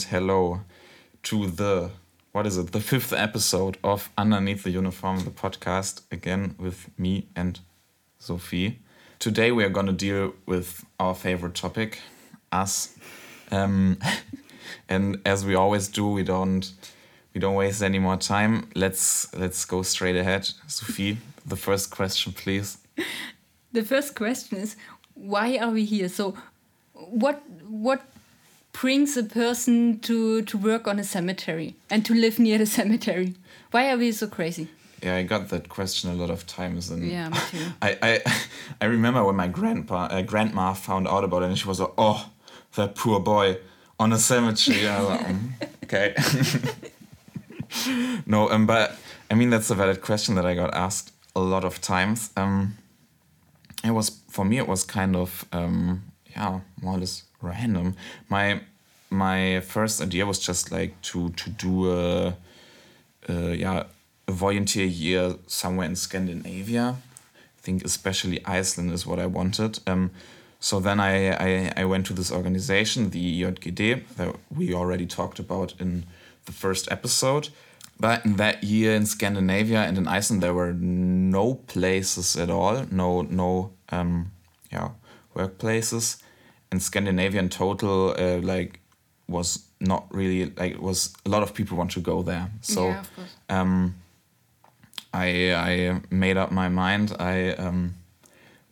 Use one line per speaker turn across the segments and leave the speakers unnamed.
and hello to the what is it? The fifth episode of Underneath the Uniform, the podcast, again with me and Sophie. Today we are gonna deal with our favorite topic, us. Um, and as we always do, we don't we don't waste any more time. Let's let's go straight ahead. Sophie, the first question, please.
The first question is why are we here? So what what brings a person to to work on a cemetery and to live near the cemetery? Why are we so crazy?
Yeah, I got that question a lot of times, and
Yeah, me too.
I I, I remember when my grandpa uh, grandma found out about it, and she was like, "Oh, that poor boy on a cemetery." I was like, "Mm, okay. no, um, but I mean that's a valid question that I got asked a lot of times. Um, it was for me. It was kind of um, yeah, more or less random. My my first idea was just like to to do a, a yeah a volunteer year somewhere in Scandinavia. I think especially Iceland is what I wanted. Um, so then I, I, I went to this organization, the IJGD, that we already talked about in the first episode. But in that year in Scandinavia and in Iceland, there were no places at all, no no um, yeah workplaces. In total, uh, like, was not really like it was a lot of people want to go there. So
yeah, of course.
um, I I made up my mind. I um,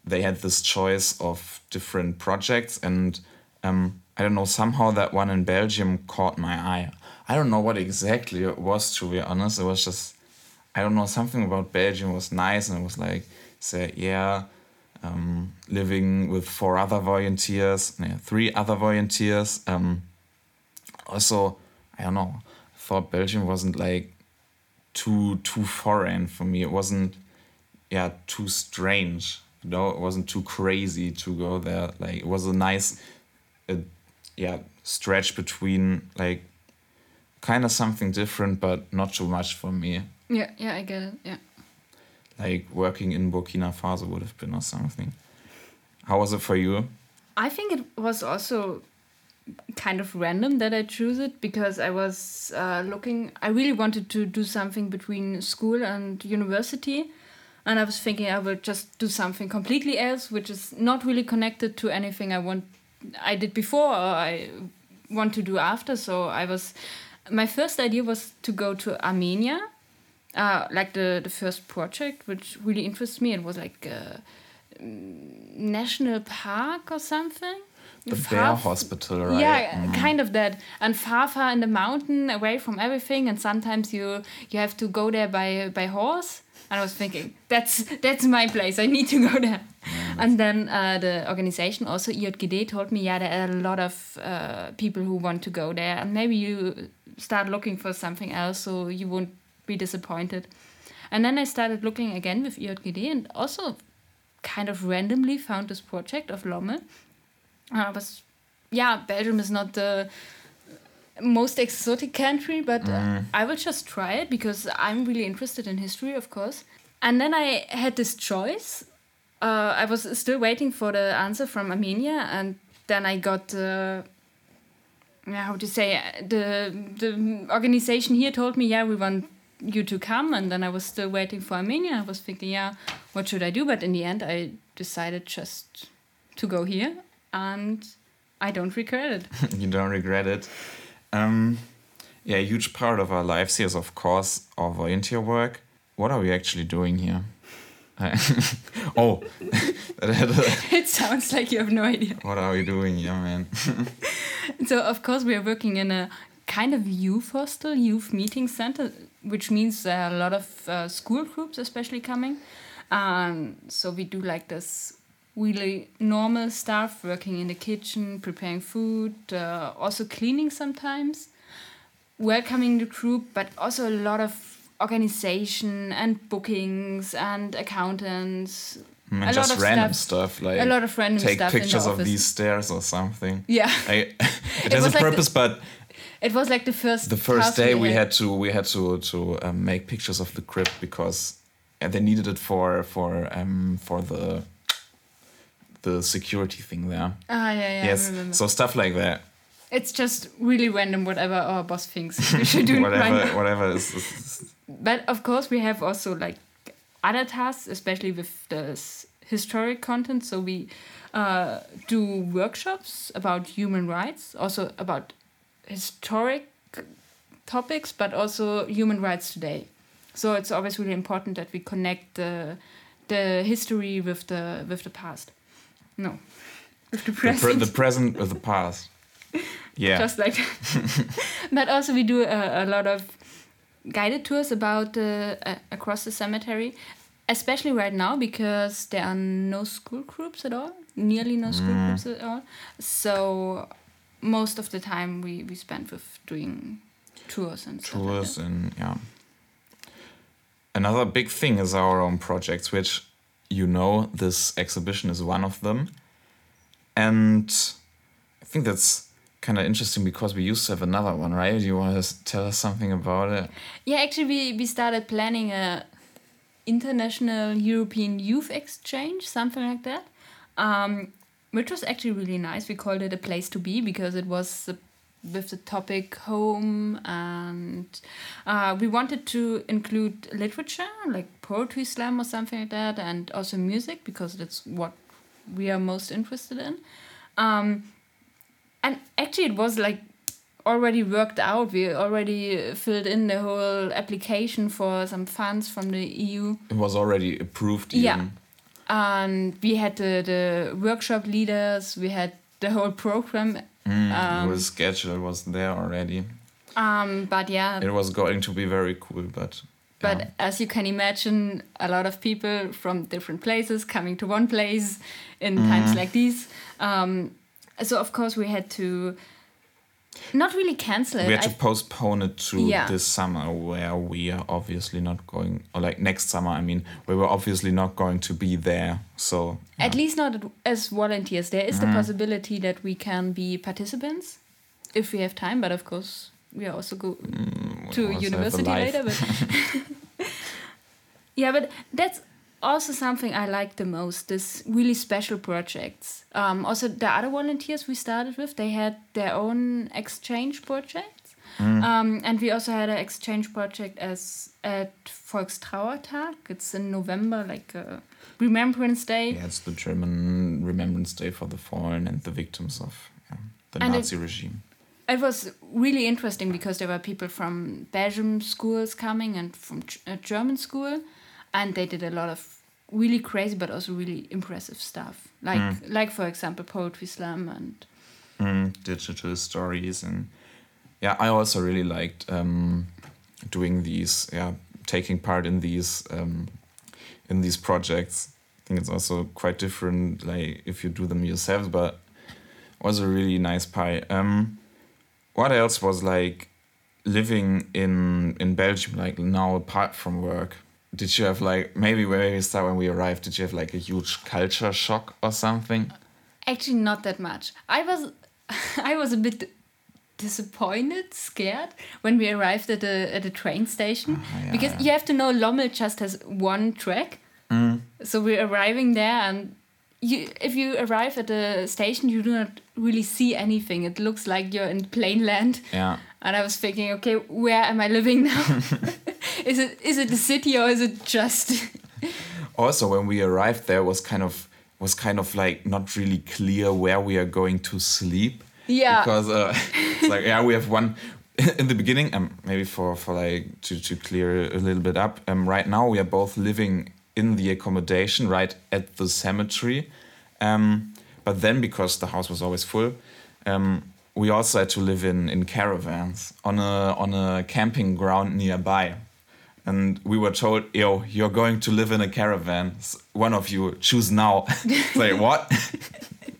they had this choice of different projects, and um, I don't know somehow that one in Belgium caught my eye. I don't know what exactly it was to be honest. It was just I don't know something about Belgium was nice, and it was like say yeah. Um, living with four other volunteers, yeah, three other volunteers. Um, also, I don't know. I thought Belgium wasn't like too too foreign for me. It wasn't yeah too strange. You know, it wasn't too crazy to go there. Like it was a nice uh, yeah stretch between like kind of something different, but not too much for me.
Yeah, yeah, I get it. Yeah.
Like working in Burkina Faso would have been or something. How was it for you?
I think it was also kind of random that I chose it because I was uh, looking. I really wanted to do something between school and university, and I was thinking I would just do something completely else, which is not really connected to anything I want. I did before or I want to do after. So I was. My first idea was to go to Armenia, uh, like the the first project, which really interests me. It was like. a national park or something
The
Far
Bear Hospital, right?
yeah,
Mm.
kind of that. And far, far in the mountain, away from everything, and sometimes you you have to go there by by horse. And I was thinking, that's that's my place. I need to go there. and then uh, the organization, also IJGD, told me, yeah, there are a lot of uh, people who want to go there, and maybe you start looking for something else, so you won't be disappointed. And then I started looking again with IJGD, and also kind of randomly found this project of Lommel. I was, yeah, Belgium is not the most exotic country, but uh, I will just try it because I'm really interested in history, of course. And then I had this choice. Uh, I was still waiting for the answer from Armenia, and then I got. Uh, yeah, how to say the the organization here told me, yeah, we want you to come, and then I was still waiting for Armenia. I was thinking, yeah, what should I do? But in the end, I decided just to go here, and I don't regret it.
you don't regret it. Um, yeah, a huge part of our lives here is, of course, our volunteer work. What are we actually doing here? oh, that had a-
it sounds like you have no idea.
what are we doing here, man?
So of course we are working in a kind of youth hostel, youth meeting center, which means there are a lot of uh, school groups especially coming. Um, so we do like this really normal stuff, working in the kitchen, preparing food, uh, also cleaning sometimes, welcoming the group, but also a lot of organization and bookings and accountants.
And
A lot
just
of
random
stuff-
stuff, like
a lot of random
take
stuff
pictures of these stairs or something.
Yeah,
I, it,
It
has a
was like the-
purpose, but
it was like the first.
the first day we had to we had to to um, make pictures of the crypt because they needed it for for um for the the security thing there.
Ah, yeah, yeah.
Yes, so stuff like that.
it's just really random whatever our boss thinks we should do
whatever
right
whatever is
But of course, we have also like other tasks, especially with the historic content. So we uh, do workshops about human rights, also about historic topics, but also human rights today. So it's always really important that we connect the the history with the with the past. No, with the
the, pre-
present.
the present with the past. Yeah.
just like that. but also we do a, a lot of guided tours about uh, across the cemetery especially right now because there are no school groups at all nearly no school
Mm.
groups at all so most of the time we, we spend with doing tours and stuff like
tours
that.
and yeah. Another big thing is our own projects, which you know this exhibition is one of them. And I think that's kind of interesting because we used to have another one, right? Do you want to tell us something about it?
yeah actually we, we started planning a international european youth exchange something like that um, which was actually really nice we called it a place to be because it was with the topic home and uh, we wanted to include literature like poetry slam or something like that and also music because that's what we are most interested in um, and actually it was like already worked out we already filled in the whole application for some funds from the eu
It was already approved.
Yeah. And we had the, the workshop leaders we had the whole program
Mm,
Um,
it was scheduled, was there already.
um, but yeah
It was going to be very cool, but.
but
yeah.
as you can imagine a lot of people from different places coming to one place in times like these um, so of course we had to not really cancel it
we had to
I-
postpone it to
Yeah.
this summer where we are obviously not going or like next summer i mean we were obviously not going to be there so
At least not as volunteers. There is the mm-hmm. possibility that we can be participants if we have time, but of course we are also go mm,
we
to
also
university later. But yeah, but that's also something I like the most. This really special projects. Um, also, the other volunteers we started with, they had their own exchange projects. Um, and we also had an exchange project as at Volkstrauertag. It's in November, like uh, Remembrance Day.
yeah it's the german remembrance day for the fallen and the victims of yeah, the
And it-
nazi regime
It was really interesting because there were people from Belgium schools coming and from a German school, and they did a lot of really crazy but also really impressive stuff. Like like for example poetry slam and
mm, digital stories and yeah i also really liked um, doing these yeah taking part in these um, in these projects. I think it's also quite different like if you do them yourselves but was a really nice pie. Um, what else was like living in in belgium like now apart from work did you have like maybe when we start when we arrived did you have like a huge culture shock or something
actually not that much. I was I was a bit disappointed, scared when we arrived at the at the train station
Ah, yeah,
because
yeah.
you have to know Lommel just has one track.
Mm.
So we're arriving there and you if you arrive at the station you do not really see anything. It looks like you're in plain land.
yeah
And I was thinking, okay, where am I living now? is it is it the city or is it just
also when we arrived there was kind of was kind of like not really clear where we are going to sleep
Yeah.
because uh, it's like yeah we have one in the beginning um maybe for for like to to clear a little bit up um right now we are both living in the accommodation right at the cemetery um but then because the house was always full um we also had to live in in caravans on a on a camping ground nearby and we were told, "Yo, you're going to live in a caravan. One of you choose now." Like what?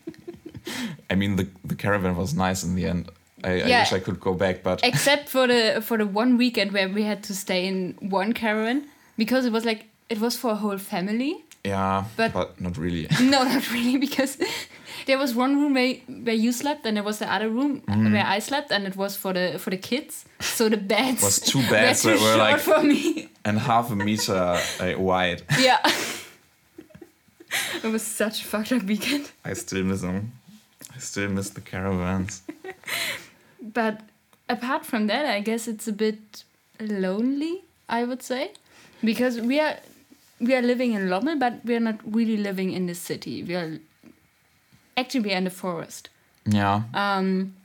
I mean, the the caravan was nice in the end. I, I wish I could go back, but
except for the for the one weekend where we had to stay in one caravan because it was like it was for a whole family.
Yeah,
But-
but, not really.
No, not really, because there was one room where, where you slept, and there was the other room where I slept, and it was for the for the kids. So the beds
Was two
were
beds
too
that were like-
for me.
and half a meter uh, wide.
Yeah, it was such a fucked up weekend.
I still miss them. I still miss the caravans.
but apart from that, I guess it's a bit lonely. I would say, because we are we are living in Lommel, but we are not really living in the city. We are actually we are in the forest.
Yeah.
Um,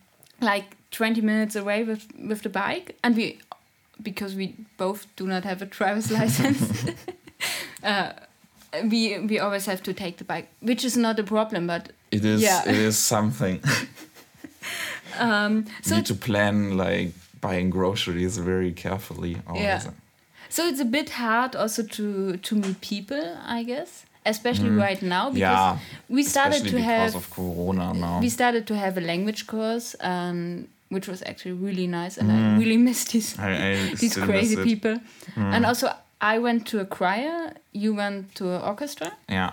like twenty minutes away with with the bike, and we because we both do not have a driver's license. uh, we we always have to take the bike, which is not a problem, but
It is.
Yeah.
It is something.
um,
you need to plan like buying groceries very carefully. Always.
Yeah. So it's a bit hard also to to meet people, I guess, especially right now because
Mm. Yeah.
we started to have
of Corona now.
we started to have a language course, um, which was actually really nice, and
Mm.
I really miss these
I, I
these crazy
it. Mm.
people. And also, I went to a choir. You went to an orchestra.
Yeah.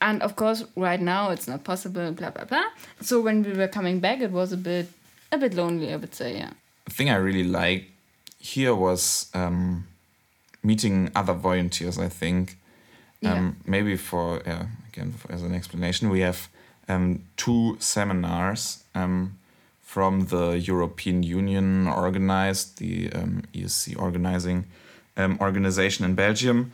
And of course, right now it's not possible. Blah blah blah. So when we were coming back, it was a bit a bit lonely. I would say, yeah.
The thing I really liked here was um, meeting other volunteers. I think um, maybe for yeah, again for, as an explanation, we have um, two seminars um, from the European Union organized, the um, ESC organizing um, organization in Belgium,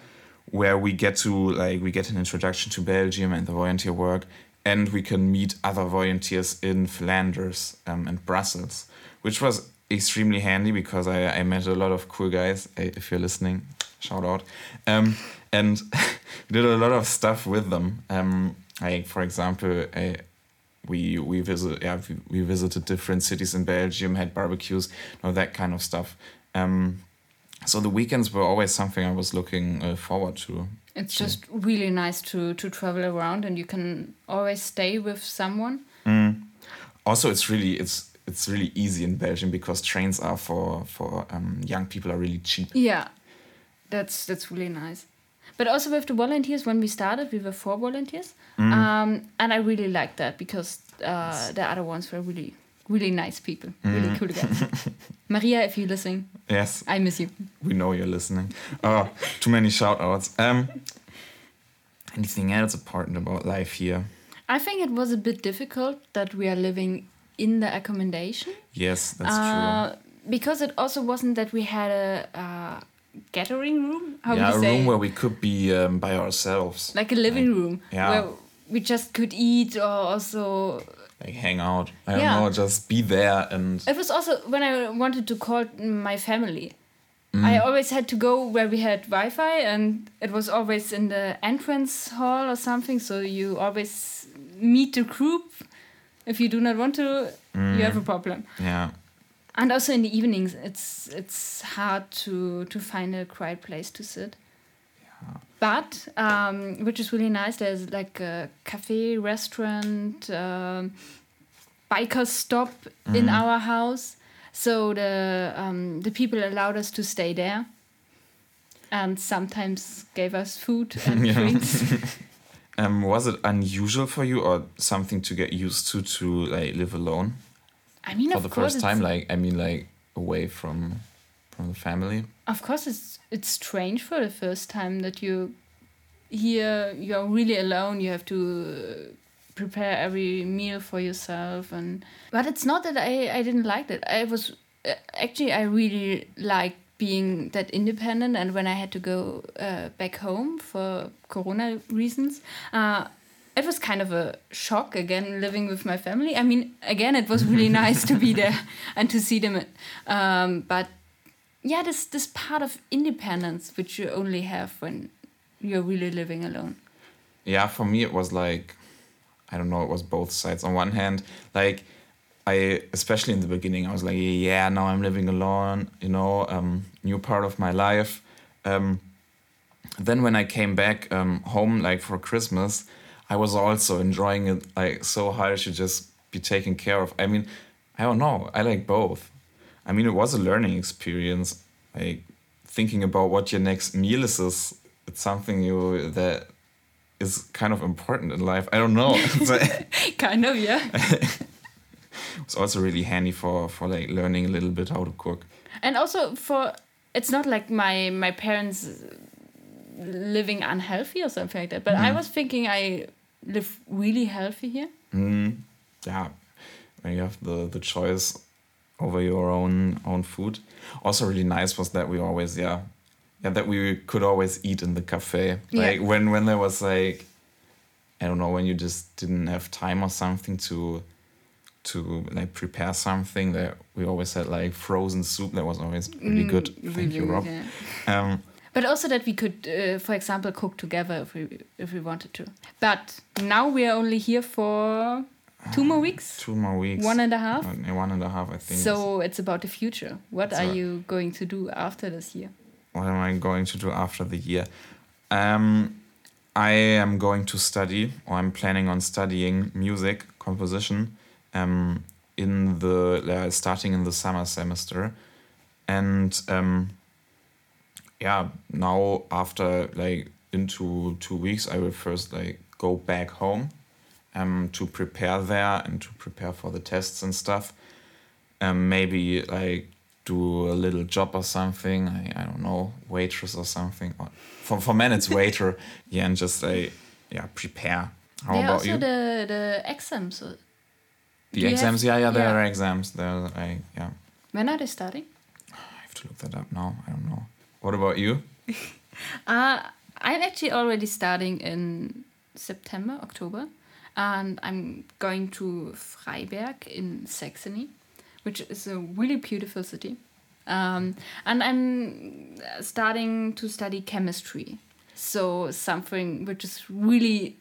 where we get to like we get an introduction to Belgium and the volunteer work, and we can meet other volunteers in Flanders um, and Brussels, which was extremely handy because I, I met a lot of cool guys. eh, If you're listening, shout out. Um, and did a lot of stuff with them. Um, like for example, I, we we visit yeah we, we visited different cities in Belgium, had barbecues, all that kind of stuff. Um, so the weekends were always something I was looking uh, forward to.
It's just really nice to to travel around, and you can always stay with someone.
Also, it's really it's it's really easy in Belgium because trains are for for um, young people are really cheap.
Yeah, that's that's really nice. But also with the volunteers, when we started, we were four volunteers, um, and I really liked that because uh, the other ones were really really nice people, really cool guys. Maria, if you're listening,
Yes,
I miss you.
we know you're listening. Oh, too many shout outs. Um, anything else important about life here?
I think it was a bit difficult that we are living in the accommodation.
Yes, that's
uh, Because it also wasn't that we had a uh, gathering room. How.
Yeah, a room where we could be um, by ourselves,
like a living room
yeah.
where we just could eat or also
like hang out. I don't know, just be there and
It was also when I wanted to call my family.
Mm.
I always had to go where we had Wi-Fi, and it was always in the entrance hall or something. So you always meet the group. If you do not want to, you have a problem.
yeah.
And also in the evenings, it's it's hard to to find a quiet place to sit. Yeah. But um, which is really nice. There's like a cafe, restaurant, um, biker stop in our house. So the um, the people allowed us to stay there, and sometimes gave us food and
Yeah.
drinks.
Um, was it unusual for you or something to get used to to like live alone
I mean,
for the first time? Like I mean, like away from from the family.
of course it's it's strange for the first time that you here you're really alone you have to uh, prepare every meal for yourself and but it's not that i i didn't like that i was uh, actually i really liked being that independent and when i had to go uh, back home for corona reasons uh, it was kind of a shock again living with my family. I mean, again, it was really nice to be there and to see them. Um, but yeah, this this part of independence which you only have when you're really living alone.
yeah for me it was like i don't know it was both sides on one hand like i especially in the beginning i was like yeah now i'm living alone you know um new part of my life um then when i came back um home like for christmas i was also enjoying it like so hard to just be taken care of i mean i don't know i like both i mean it was a learning experience like thinking about what your next meal is is it's something you that is kind of important in life. I don't know.
Kind of, yeah.
it's also really handy for for like learning a little bit how to cook.
and also for it's not like my my parents living unhealthy or something like that. But I was thinking I live really healthy here.
Mm, yeah, when you have the the choice over your own own food. Also, really nice was that we always yeah yeah that we could always eat in the cafe.
Yeah.
Like when when there was like I don't know when you just didn't have time or something to to like prepare something that we always had like frozen soup that was always really
Mm,
good. Thank
really
you, Rob.
yeah.
Um,
But also that we could, uh, for example, cook together if we if we wanted to. But now we are only here for two more weeks,
two more weeks.
one and a half.
One and a half, I think.
So it's about the future. What
It's
are you going to do after this year?
what am I going to do after the year? Um, I am going to study, or I'm planning on studying music composition, um, in the uh, starting in the summer semester, and um, yeah, now after like into two weeks, I will first like go back home, um, to prepare there and to prepare for the tests and stuff. Um, maybe like do a little job or something. I, I don't know, waitress or something. Or for for men it's waiter. yeah, and just like yeah, prepare. How
there
about
also
you?
the the exams.
The exams, yeah, yeah, there
yeah.
are exams. There, I yeah.
When are they starting?
I have to look that up now. I don't know. What about you?
Uh, I'm actually already starting in September, October, and I'm going to Freiberg in Saxony, which is a really beautiful city. Um, and I'm starting to study chemistry. So something which is really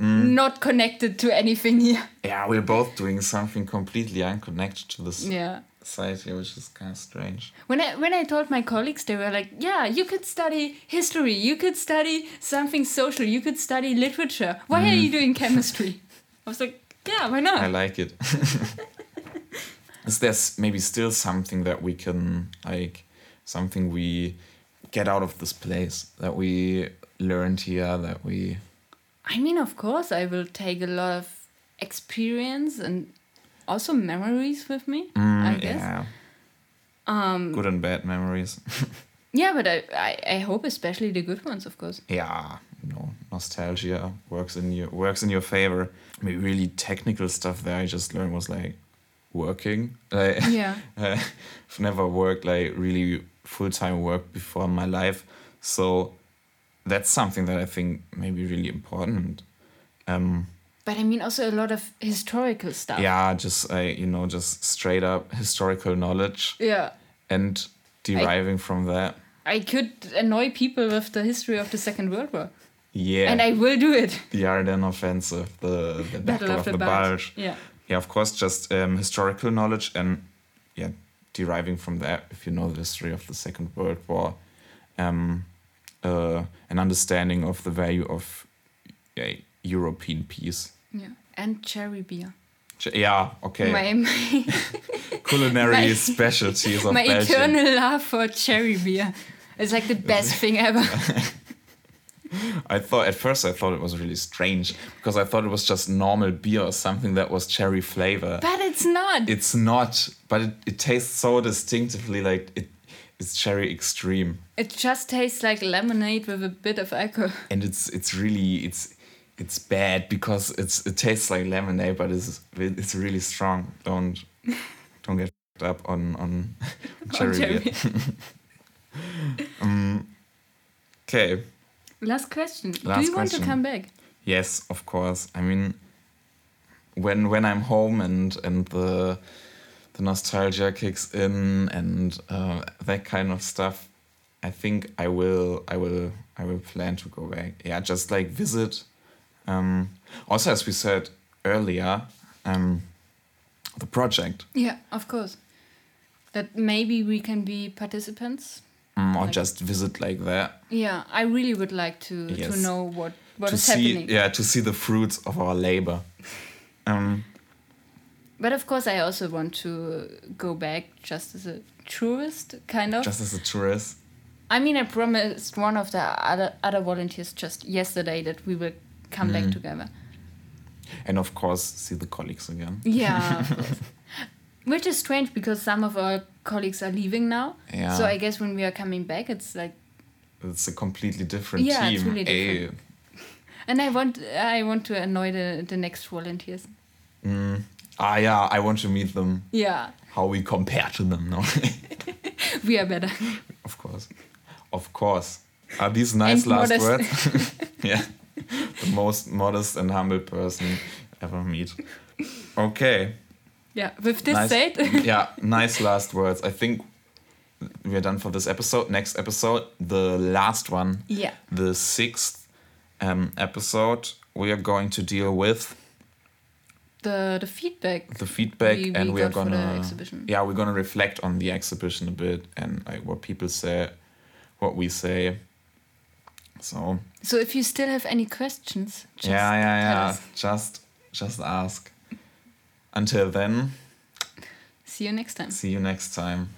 Mm. not connected to anything here.
Yeah, we're both doing something completely unconnected to this
Yeah.
here, which is kind of strange.
When I when I told my colleagues, they were like, "Yeah, you could study history. You could study something social. You could study literature. Why are you mm. doing chemistry?" I was like, "Yeah, why not?"
I like it. Is there maybe still something that we can like, something we get out of this place that we learned here that we
I mean, of course, I will take a lot of experience and also memories with me. I guess.
Mm, yeah
Um,
good and bad memories.
yeah, but I, I I hope especially the good ones, of course.
yeah, you know, nostalgia works in your works in your favor. Maybe really technical stuff that I just learned was like working. Like,
Yeah.
Uh, I've never worked like really full time work before in my life, so that's something that I think may be really important. Um,
But I mean, also a lot of historical stuff.
yeah, just uh, you know, just straight up historical knowledge
Yeah.
and deriving from that.
I could annoy people with the history of the Second World War,
Yeah,
and I will do it.
the Ardennes offensive, the, the Battle, of, the, Bulge.
Yeah.
Yeah, of course, just um, historical knowledge and yeah, deriving from that, if you know the history of the Second World War, um, uh, an understanding of the value of yeah, European peace.
Yeah. And cherry beer.
Ch- Yeah, okay.
My my,
Culinary
my-
specialties of
my
Belgium.
eternal love for cherry beer. It's like the best thing ever.
I thought at first I thought it was really strange because I thought it was just normal beer or something that was cherry flavor.
But it's not.
it's not, but it, it tastes so distinctively like it. It's cherry extreme.
It just tastes like lemonade with a bit of alcohol.
and it's it's really it's it's bad because it's it tastes like lemonade, but it's it's really strong. Don't don't get up on on cherry
cherry.
beer. um, okay.
Last question.
Last Do
you want to come back?
Yes, of course. I mean, when when I'm home and and the the nostalgia kicks in and uh, that kind of stuff, I think I will I will I will plan to go back. Yeah, just like visit. Um, also, as we said earlier, um, the project,
Yeah, of course. That maybe we can be participants.
um, or
Like-
just visit like that
Yeah, I really would like to to know what what
to
is
see
happening.
yeah to see the fruits of our labor. Um,
But of course, I also want to go back just as a tourist, kind of.
just as a tourist.
I mean, I promised one of the other other volunteers just yesterday that we will come
Mm.
back together.
And of course, see the colleagues again.
Yeah. Which is strange because some of our colleagues are leaving now.
Yeah.
So I guess when we are coming back, it's like,
It's a completely different
Yeah,
team.
it's really
Eh,
different. and I want I want to annoy the the next volunteers.
mm, Ah, yeah, I want to meet them.
Yeah,
How we compare to them, no?
we are better.
of course. Of course. Are these nice
And
last
modest.
words? yeah. The most modest and humble person ever meet. Okay.
Yeah, with this
nice,
said,
yeah, nice last words. I think we're done for this episode. Next episode, the last one,
yeah,
the sixth um, episode, we are going to deal with
the the feedback.
the feedback
We- we
and we are
got for the
gonna yeah we're gonna reflect on the exhibition a bit and like what people say what we say so
So if you still have any questions, just
yeah yeah yeah
us.
just just ask until then
See you next time.
see you next time